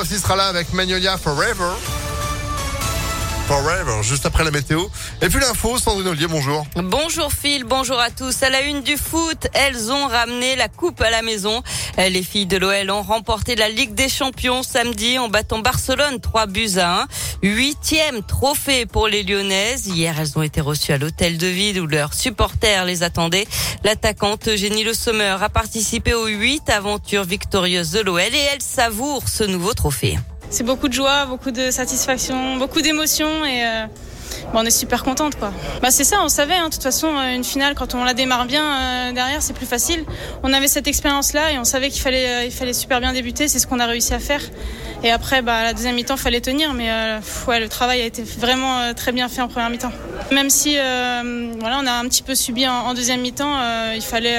aussi sera là avec Magnolia Forever. Forever, juste après la météo. Et puis l'info, Sandrine Ollier, bonjour. Bonjour Phil, bonjour à tous. À la une du foot, elles ont ramené la coupe à la maison. Les filles de l'OL ont remporté la Ligue des Champions samedi en battant Barcelone 3 buts à 1. Huitième trophée pour les Lyonnaises. Hier, elles ont été reçues à l'hôtel de ville où leurs supporters les attendaient. L'attaquante Eugénie Le Sommer a participé aux huit aventures victorieuses de l'OL et elle savoure ce nouveau trophée. C'est beaucoup de joie, beaucoup de satisfaction, beaucoup d'émotions et euh, bon, on est super contente quoi. Bah c'est ça, on savait. Hein, de toute façon, euh, une finale quand on la démarre bien euh, derrière, c'est plus facile. On avait cette expérience là et on savait qu'il fallait, euh, il fallait super bien débuter. C'est ce qu'on a réussi à faire. Et après, bah la deuxième mi-temps, fallait tenir, mais euh, ouais, le travail a été vraiment euh, très bien fait en première mi-temps. Même si voilà, on a un petit peu subi en, deuxième mi-temps, il fallait,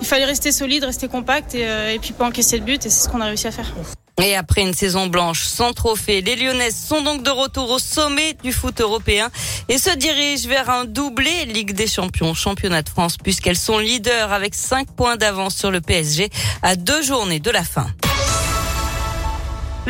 il fallait rester solide, rester compact et, et puis pas encaisser le but. Et c'est ce qu'on a réussi à faire. Et après une saison blanche sans trophée, les Lyonnaises sont donc de retour au sommet du foot européen et se dirigent vers un doublé Ligue des Champions, championnat de France, puisqu'elles sont leaders avec 5 points d'avance sur le PSG à deux journées de la fin.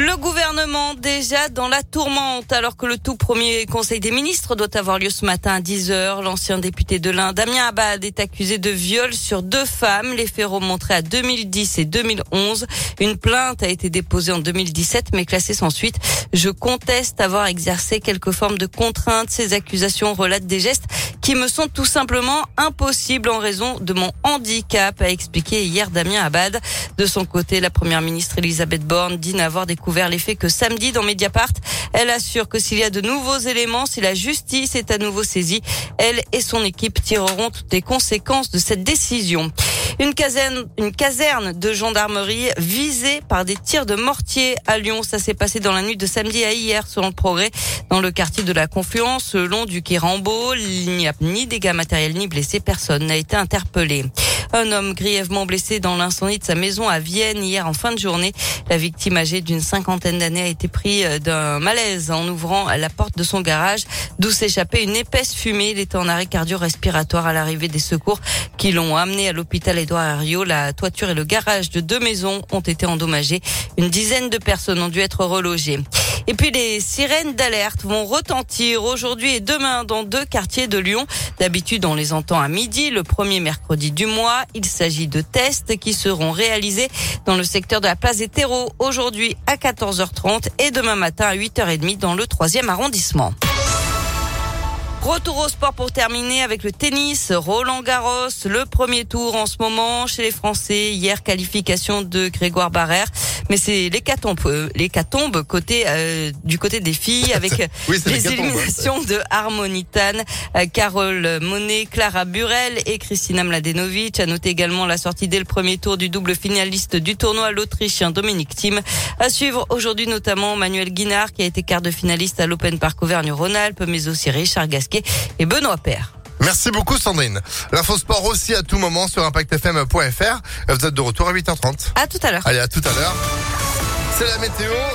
Le gouvernement déjà dans la tourmente alors que le tout premier conseil des ministres doit avoir lieu ce matin à 10h. L'ancien député de l'Inde, Damien Abad, est accusé de viol sur deux femmes. Les faits remonteraient à 2010 et 2011. Une plainte a été déposée en 2017 mais classée sans suite. Je conteste avoir exercé quelque forme de contrainte. Ces accusations relatent des gestes qui me sont tout simplement impossibles en raison de mon handicap, a expliqué hier Damien Abad. De son côté, la première ministre Elisabeth Borne dit n'avoir découvert les faits que samedi dans Mediapart. Elle assure que s'il y a de nouveaux éléments, si la justice est à nouveau saisie, elle et son équipe tireront toutes les conséquences de cette décision. Une caserne, de gendarmerie visée par des tirs de mortier à Lyon. Ça s'est passé dans la nuit de samedi à hier, selon le progrès, dans le quartier de la Confluence, le long du quai Rambaud. Il n'y a ni dégâts matériels ni blessés. Personne n'a été interpellé. Un homme grièvement blessé dans l'incendie de sa maison à Vienne hier en fin de journée. La victime âgée d'une cinquantaine d'années a été prise d'un malaise en ouvrant la porte de son garage, d'où s'échappait une épaisse fumée. Il était en arrêt cardio-respiratoire à l'arrivée des secours qui l'ont amené à l'hôpital Édouard Herriot. La toiture et le garage de deux maisons ont été endommagés. Une dizaine de personnes ont dû être relogées. Et puis les sirènes d'alerte vont retentir aujourd'hui et demain dans deux quartiers de Lyon. D'habitude, on les entend à midi, le premier mercredi du mois. Il s'agit de tests qui seront réalisés dans le secteur de la place des terreaux aujourd'hui à 14h30 et demain matin à 8h30 dans le troisième arrondissement. Retour au sport pour terminer avec le tennis. Roland Garros, le premier tour en ce moment chez les Français. Hier, qualification de Grégoire Barrère. Mais c'est l'hécatombe, euh, l'hécatombe côté, euh, du côté des filles avec Oui, les l'hécatombe, éliminations de Harmonitane, euh, Carole Monet, Clara Burel et Christina Mladenovic. À noter également la sortie dès le premier tour du double finaliste du tournoi, l'Autrichien Dominique Thiem. À suivre aujourd'hui notamment Manuel Guinard qui a été quart de finaliste à l'Open Park Auvergne-Rhône-Alpes, mais aussi Richard Gasquet et Benoît Paire. Merci beaucoup Sandrine. L'info sport aussi à tout moment sur impactfm.fr. Vous êtes de retour à 8h30. À tout à l'heure. Allez, à tout à l'heure. C'est la météo.